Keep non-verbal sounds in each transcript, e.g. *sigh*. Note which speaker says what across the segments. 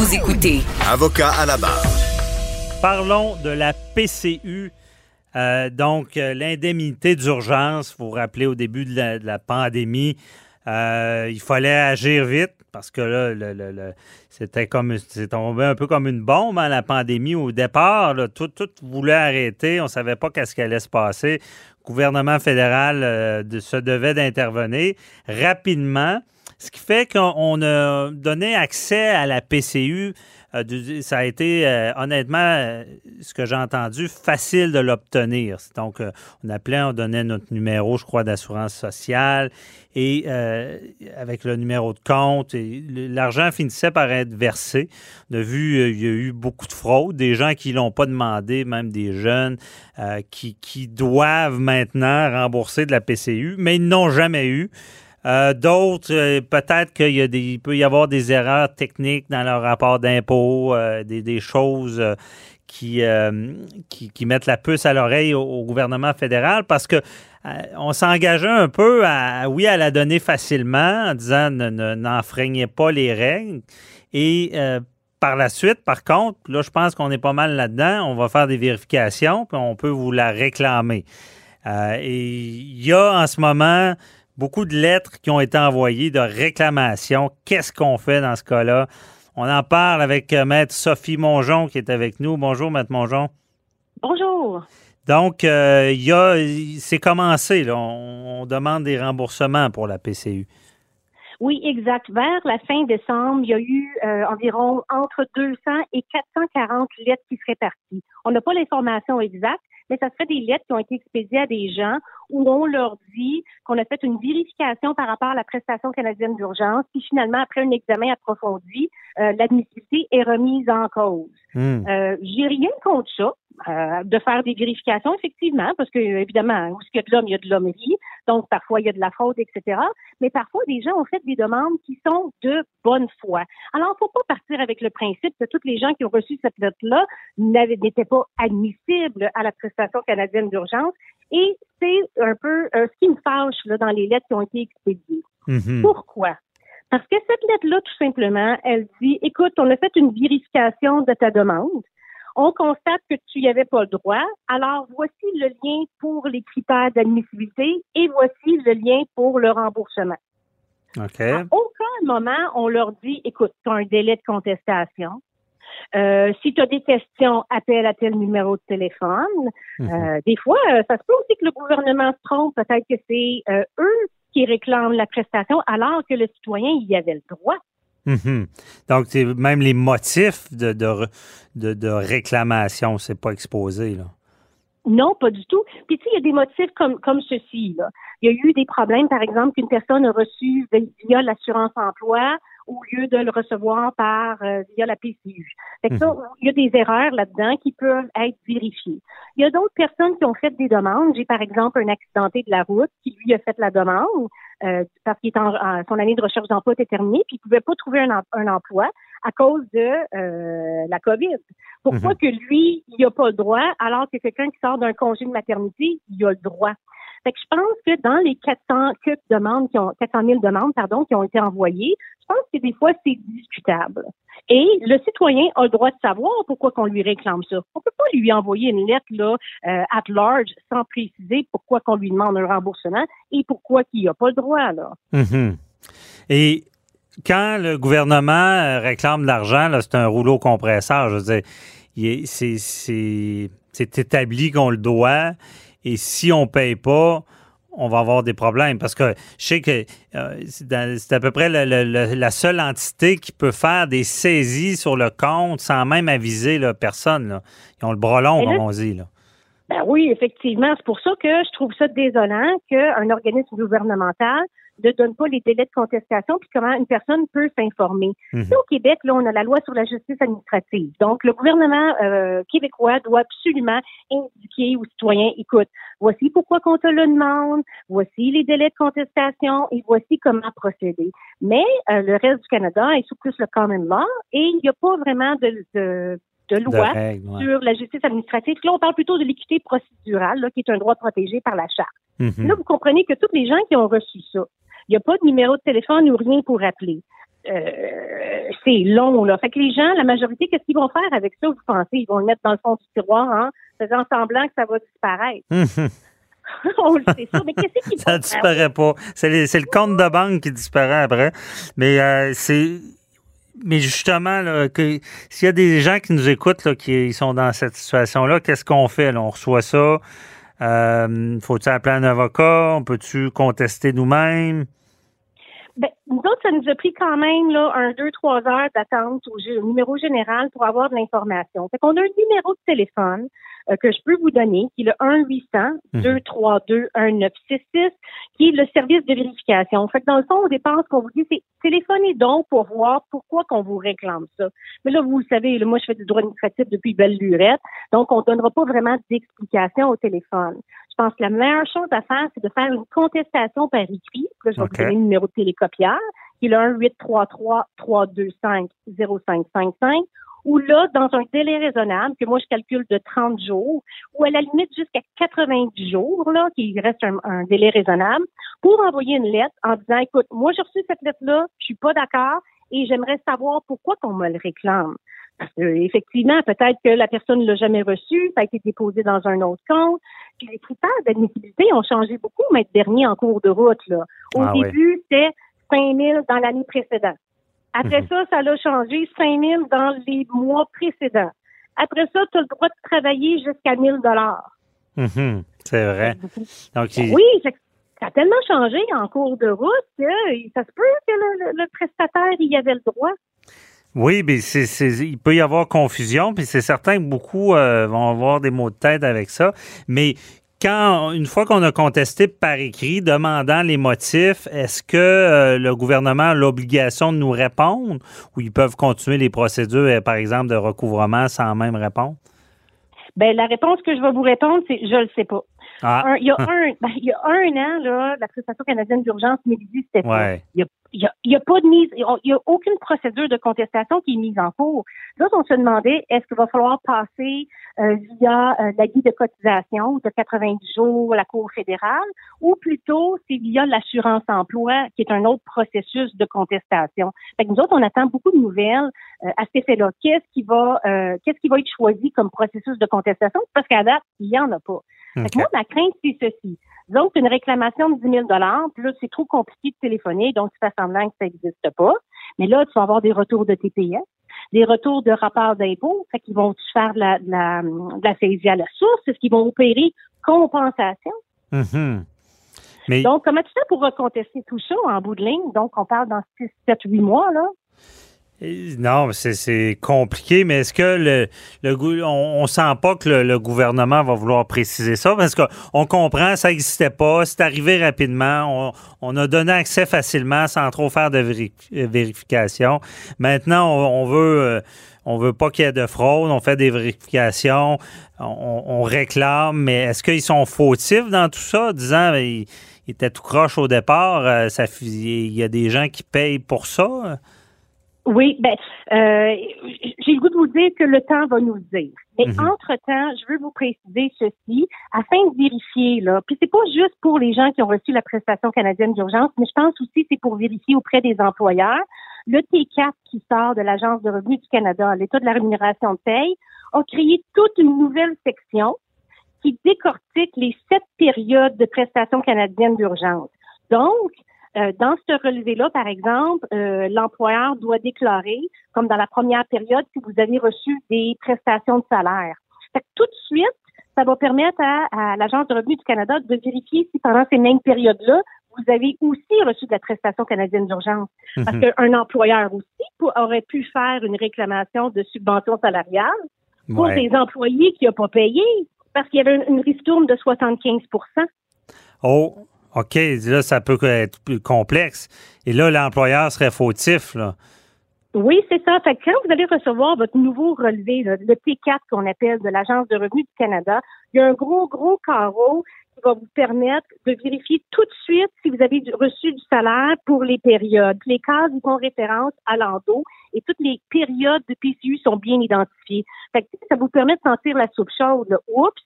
Speaker 1: Vous écoutez
Speaker 2: Avocat à la barre.
Speaker 3: Parlons de la PCU. Euh, donc, euh, l'indemnité d'urgence, vous vous rappelez au début de la, de la pandémie, euh, il fallait agir vite parce que là, le, le- le- c'était comme c'est tombé un peu comme une bombe, hein, la pandémie. Au départ, là, tout, tout voulait arrêter. On ne savait pas qu'est-ce qui allait se passer. Le gouvernement fédéral euh, de- se devait d'intervenir rapidement. Ce qui fait qu'on a donné accès à la PCU. euh, ça a été, euh, honnêtement, euh, ce que j'ai entendu, facile de l'obtenir. Donc, on appelait, on donnait notre numéro, je crois, d'assurance sociale et avec le numéro de compte. L'argent finissait par être versé. On a vu, euh, il y a eu beaucoup de fraudes, des gens qui ne l'ont pas demandé, même des jeunes qui, qui doivent maintenant rembourser de la PCU, mais ils n'ont jamais eu. Euh, D'autres, euh, peut-être qu'il peut y avoir des erreurs techniques dans leur rapport d'impôt, euh, des, choses qui, qui, mettent la puce à l'oreille au, gouvernement fédéral parce que on s'engageait un peu à, oui, à la donner facilement en disant ne- ne- n'enfreignez pas les règles. Et par la suite, par contre, là, je pense qu'on est pas mal là-dedans. On va faire des vérifications, puis on peut vous la réclamer. Et il y a en ce moment beaucoup de lettres qui ont été envoyées de réclamations. Qu'est-ce qu'on fait dans ce cas-là? On en parle avec euh, Maître Sophie Mongeon qui est avec nous. Bonjour, Maître Mongeon.
Speaker 4: Bonjour.
Speaker 3: Donc, euh, il y a, c'est commencé. Là. On, on demande des remboursements pour la PCU.
Speaker 4: Oui, exact. Vers la fin décembre, il y a eu euh, environ entre 200 et 440 lettres qui seraient parties. On n'a pas l'information exacte, mais ça serait des lettres qui ont été expédiées à des gens où on leur dit qu'on a fait une vérification par rapport à la prestation canadienne d'urgence, puis finalement, après un examen approfondi, euh, l'admissibilité est remise en cause.
Speaker 3: Hmm.
Speaker 4: Euh, J'ai rien contre ça, euh, de faire des vérifications, effectivement, parce que évidemment, où il y a de l'homme, il y a de l'hommerie, donc parfois il y a de la fraude, etc. Mais parfois, des gens ont fait des demandes qui sont de bonne foi. Alors, faut pas partir avec le principe que tous les gens qui ont reçu cette lettre-là n'étaient pas admissibles à la prestation canadienne d'urgence. Et c'est un peu euh, ce qui me fâche là, dans les lettres qui ont été expédiées.
Speaker 3: Mhm.
Speaker 4: Pourquoi? Parce que cette lettre-là, tout simplement, elle dit, écoute, on a fait une vérification de ta demande. On constate que tu n'y avais pas le droit. Alors, voici le lien pour les critères d'admissibilité et voici le lien pour le remboursement.
Speaker 3: OK.
Speaker 4: À aucun moment, on leur dit, écoute, tu as un délai de contestation. Euh, si tu as des questions, appelle à tel numéro de téléphone.
Speaker 3: Mhm.
Speaker 4: Euh, des fois, euh, ça se peut aussi que le gouvernement se trompe. Peut-être que c'est euh, eux qui réclament la prestation alors que le citoyen y avait le droit.
Speaker 3: Mhm. Donc, même les motifs de, de, de, de réclamation, c'est pas exposé. Là.
Speaker 4: Non, pas du tout. Puis tu sais, il y a des motifs comme comme ceci. Là. Il y a eu des problèmes, par exemple, qu'une personne a reçu via l'assurance emploi au lieu de le recevoir par euh, via la PCU. Fait que ça, il y a des erreurs là-dedans qui peuvent être vérifiées. Il y a d'autres personnes qui ont fait des demandes. J'ai par exemple un accidenté de la route qui lui a fait la demande euh, parce qu'il est en, en- son année de recherche d'emploi était terminée puis il pouvait pas trouver un, un emploi à cause de euh, la COVID. Pourquoi
Speaker 3: Mhm.
Speaker 4: que lui, il n'a pas le droit, alors que quelqu'un qui sort d'un congé de maternité, il a le droit? Fait que je pense que dans les 400 que demandes qui ont, 400 000 demandes, pardon, qui ont été envoyées, je pense que des fois, c'est discutable. Et le citoyen a le droit de savoir pourquoi qu'on lui réclame ça. On peut pas lui envoyer une lettre, là, euh, at large, sans préciser pourquoi qu'on lui demande un remboursement et pourquoi qu'il n'a pas le droit, là.
Speaker 3: Mhm. Et quand le gouvernement euh, réclame de l'argent, c'est un rouleau compresseur. Je veux c'est établi qu'on le doit. Et si on ne paye pas, on va avoir des problèmes. Parce que je sais que euh, c'est à peu près le- le- le- la seule entité qui peut faire des saisies sur le compte sans même aviser là, personne. là. Ils ont le bras long, comme on dit. Là.
Speaker 4: Ben oui, effectivement. C'est pour ça que je trouve ça désolant qu'un organisme gouvernemental ne donne pas les délais de contestation puis comment une personne peut s'informer.
Speaker 3: Mhm.
Speaker 4: Au Québec, là, on a la loi sur la justice administrative. Donc, le gouvernement euh, québécois doit absolument indiquer aux citoyens, écoute, voici pourquoi qu'on te le demande, voici les délais de contestation et voici comment procéder. Mais euh, le reste du Canada est sous plus le common law et il n'y a pas vraiment de, de de loi
Speaker 3: De règles, ouais.
Speaker 4: sur la justice administrative. Là, on parle plutôt de l'équité procédurale, là, qui est un droit protégé par la Charte.
Speaker 3: Mhm.
Speaker 4: Là, vous comprenez que tous les gens qui ont reçu ça, il n'y a pas de numéro de téléphone ou rien pour appeler. Euh, c'est long, là. Fait que les gens, la majorité, qu'est-ce qu'ils vont faire avec ça, vous pensez? Ils vont le mettre dans le fond du tiroir, hein, faisant semblant que ça va disparaître.
Speaker 3: Mhm. *laughs*
Speaker 4: on le sait ça, mais qu'est-ce qu'ils *laughs*
Speaker 3: Ça
Speaker 4: vont faire?
Speaker 3: disparaît pas. C'est les- c'est le compte de banque qui disparaît après. Mais euh, c'est. Mais justement, là, que s'il y a des gens qui nous écoutent là, qui sont dans cette situation-là, qu'est-ce qu'on fait? là? On reçoit ça. Euh, Faut-il appeler un avocat? On peut-tu contester nous-mêmes?
Speaker 4: Nous autres, ça nous a pris quand même là, un, deux, trois heures d'attente au, numéro général pour avoir de l'information. Fait qu'on a un numéro de téléphone euh, que je peux vous donner, qui est le 1-800-232-1966, qui est le service de vérification. Fait que dans le fond, au départ, ce qu'on vous dit, c'est téléphonez donc pour voir pourquoi qu'on vous réclame ça. Mais là, vous le savez, là, moi, je fais du droit administratif depuis belle lurette, donc on ne donnera pas vraiment d'explication au téléphone. Je pense que la meilleure chose à faire, c'est de faire une contestation par écrit. Là, je vais vous donner le numéro de télécopieur, qui est le 1-833-325-0555, ou là, dans un délai raisonnable, que moi, je calcule de 30 jours, ou à la limite jusqu'à 90 jours, là, qui reste un, un délai raisonnable, pour envoyer une lettre en disant, écoute, moi, j'ai reçu cette lettre-là, je suis pas d'accord, et j'aimerais savoir pourquoi qu'on me le réclame. Parce que, effectivement, peut-être que la personne ne l'a jamais reçu, ça a été déposé dans un autre compte. Puis les critères d'admissibilité ont changé beaucoup, mais dernier en cours de route. Là. Au
Speaker 3: Ah oui.
Speaker 4: début, c'était 5 000 dans l'année précédente. Après
Speaker 3: Mhm.
Speaker 4: ça, ça l'a changé 5 000 dans les mois précédents. Après ça, tu as le droit de travailler jusqu'à 1 000
Speaker 3: Mhm. C'est vrai. Donc, il-
Speaker 4: Oui, ça a tellement changé en cours de route que ça se peut que le, le- le prestataire y avait le droit.
Speaker 3: Oui, mais c'est, c'est- il peut y avoir confusion, puis c'est certain que beaucoup euh, vont avoir des mots de tête avec ça. Mais quand, une fois qu'on a contesté par écrit, demandant les motifs, est-ce que euh, le gouvernement a l'obligation de nous répondre ou ils peuvent continuer les procédures, euh, par exemple, de recouvrement sans même répondre?
Speaker 4: Ben, la réponse que je vais vous répondre, c'est je le sais pas.
Speaker 3: Ah,
Speaker 4: Un- il, y a *laughs* un, ben, il y a un an, là, la prestation canadienne d'urgence Médisi, c'était
Speaker 3: ouais.
Speaker 4: Il y a, il y a- a pas de mise, il y a aucune procédure de contestation qui est mise en cours. Là, on se demandait, est-ce qu'il va falloir passer euh, via euh, la guide de cotisation de 90 jours, la Cour fédérale, ou plutôt c'est via l'assurance emploi, qui est un autre processus de contestation. Fait que nous autres, on attend beaucoup de nouvelles euh, à cet effet-là. Qu'est-ce qui va, euh, qu'est-ce qui va être choisi comme processus de contestation? Parce qu'à date, il y en a pas. Fait que moi, ma crainte, c'est ceci. Donc, une réclamation de 10 000 puis là, c'est trop compliqué de téléphoner, donc tu fais semblant que ça n'existe pas. Mais là, tu vas avoir des retours de TPS, des retours de rapports d'impôts, fait qu'ils vont faire de la, de la, de la saisie à la source, est-ce qu'ils vont opérer compensation?
Speaker 3: Mhm. Mais
Speaker 4: Donc, comment tu fais pour recontester tout ça en bout de ligne? Donc, on parle dans 6, 7, 8 mois, là.
Speaker 3: Non, c'est- compliqué, mais est-ce que le, le on, on sent pas que le, gouvernement va vouloir préciser ça? Parce qu'on comprend, ça n'existait pas, c'est arrivé rapidement, on, a donné accès facilement sans trop faire de euh, vérification. Maintenant, on, on veut euh, on veut pas qu'il y ait de fraude, on fait des vérifications, on, réclame, mais est-ce qu'ils sont fautifs dans tout ça, disant ben, ils, ils étaient tout croche au départ, euh, il y a des gens qui payent pour ça?
Speaker 4: Oui, ben, euh, j'ai le goût de vous dire que le temps va nous le dire. Mais
Speaker 3: Mhm.
Speaker 4: entre-temps, je veux vous préciser ceci, afin de vérifier, là, puis c'est pas juste pour les gens qui ont reçu la prestation canadienne d'urgence, mais je pense aussi que c'est pour vérifier auprès des employeurs. Le T4 qui sort de l'Agence de revenus du Canada, l'État de la rémunération de paye, a créé toute une nouvelle section qui décortique les sept périodes de prestations canadiennes d'urgence. Donc, euh, dans ce relevé-là, par exemple, euh, l'employeur doit déclarer, comme dans la première période, si vous avez reçu des prestations de salaire. Fait que tout de suite, ça va permettre à, à l'Agence de revenus du Canada de vérifier si pendant ces mêmes périodes-là, vous avez aussi reçu de la prestation canadienne d'urgence. Parce
Speaker 3: Mhm.
Speaker 4: qu'un employeur aussi pour- aurait pu faire une réclamation de subvention salariale pour
Speaker 3: Ouais.
Speaker 4: des employés qui n'ont pas payé parce qu'il y avait une, une ristourne de 75%
Speaker 3: Oh, OK, là, ça peut être plus complexe. Et là, l'employeur serait fautif, là.
Speaker 4: Oui, c'est ça. Fait que quand vous allez recevoir votre nouveau relevé, le T4 qu'on appelle de l'Agence de revenus du Canada, il y a un gros, gros carreau qui va vous permettre de vérifier tout de suite si vous avez reçu du salaire pour les périodes. Les cases vous font référence à l'endo et toutes les périodes de PCU sont bien identifiées. Fait que ça vous permet de sentir la soupe chaude. Oups,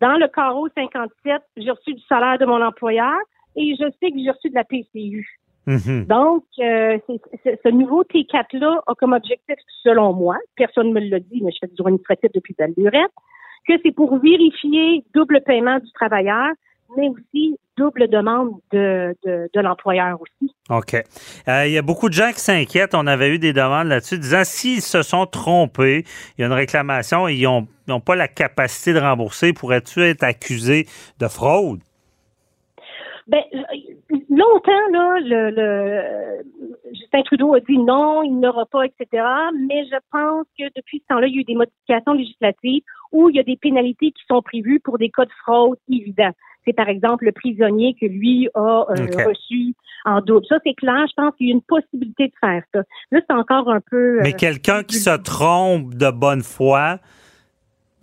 Speaker 4: dans le carreau 57, j'ai reçu du salaire de mon employeur et je sais que j'ai reçu de la PCU.
Speaker 3: Mhm.
Speaker 4: Donc, euh, ce nouveau T4-là a comme objectif, selon moi, personne ne me l'a dit, mais je fais du droit administratif depuis belle lurette, que c'est pour vérifier double paiement du travailleur, mais aussi double demande de, de, l'employeur aussi.
Speaker 3: OK. Euh, il y a beaucoup de gens qui s'inquiètent. On avait eu des demandes là-dessus disant s'ils se sont trompés, il y a une réclamation, ils n'ont pas la capacité de rembourser, pourrais-tu être accusé de fraude?
Speaker 4: Ben, longtemps, là, le, le, Justin Trudeau a dit non, il n'aura pas, etc. Mais je pense que depuis ce temps-là, il y a eu des modifications législatives où il y a des pénalités qui sont prévues pour des cas de fraude évidents. C'est par exemple le prisonnier que lui a euh, reçu en double. Ça, c'est clair. Je pense qu'il y a une possibilité de faire ça. Là, c'est encore un peu.
Speaker 3: Euh, Mais quelqu'un qui se trompe de bonne foi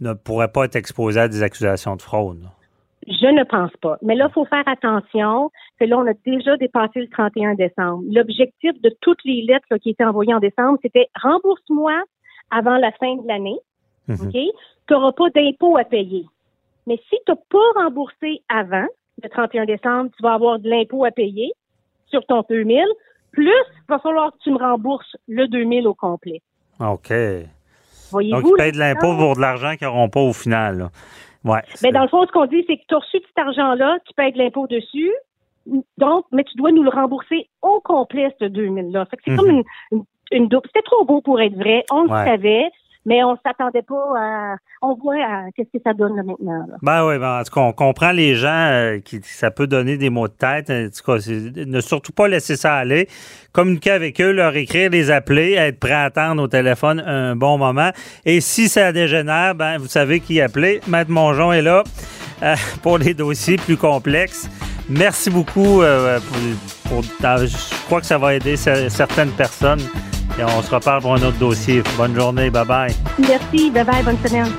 Speaker 3: ne pourrait pas être exposé à des accusations de fraude.
Speaker 4: Je ne pense pas. Mais là, il faut faire attention que là, on a déjà dépassé le 31 décembre. L'objectif de toutes les lettres qui étaient envoyées en décembre, c'était rembourse-moi avant la fin de l'année.
Speaker 3: Mhm.
Speaker 4: OK? Tu n'auras pas d'impôt à payer. Mais si tu n'as pas remboursé avant le 31 décembre, tu vas avoir de l'impôt à payer sur ton 2000. Plus, il va falloir que tu me rembourses le 2000 au complet.
Speaker 3: OK.
Speaker 4: Voyez-vous?
Speaker 3: Donc, tu payes de l'impôt pour de l'argent qu'ils n'auront pas au final. Là. Ouais,
Speaker 4: mais dans le fond, ce qu'on dit, c'est que tu as reçu cet argent-là, tu payes de l'impôt dessus. Donc, mais tu dois nous le rembourser au complet, ce 2000-là. c'est comme
Speaker 3: Mhm.
Speaker 4: une, une, double. C'était trop beau pour être vrai. On le savait, mais on s'attendait pas à. On voit qu'est-ce que ça donne là, maintenant. Là.
Speaker 3: Ben oui, ben, en tout cas, on comprend les gens euh, qui ça peut donner des mots de tête. En tout cas, ne surtout pas laisser ça aller. Communiquer avec eux, leur écrire, les appeler, être prêt à attendre au téléphone un bon moment. Et si ça dégénère, ben vous savez qui appeler. Maître Mongeon est là euh, pour les dossiers plus complexes. Merci beaucoup. Euh, pour, je crois que ça va aider certaines personnes. Et on se reparle pour un autre dossier. Bonne journée. Bye bye.
Speaker 4: Merci. Bye bye. Bonne semaine.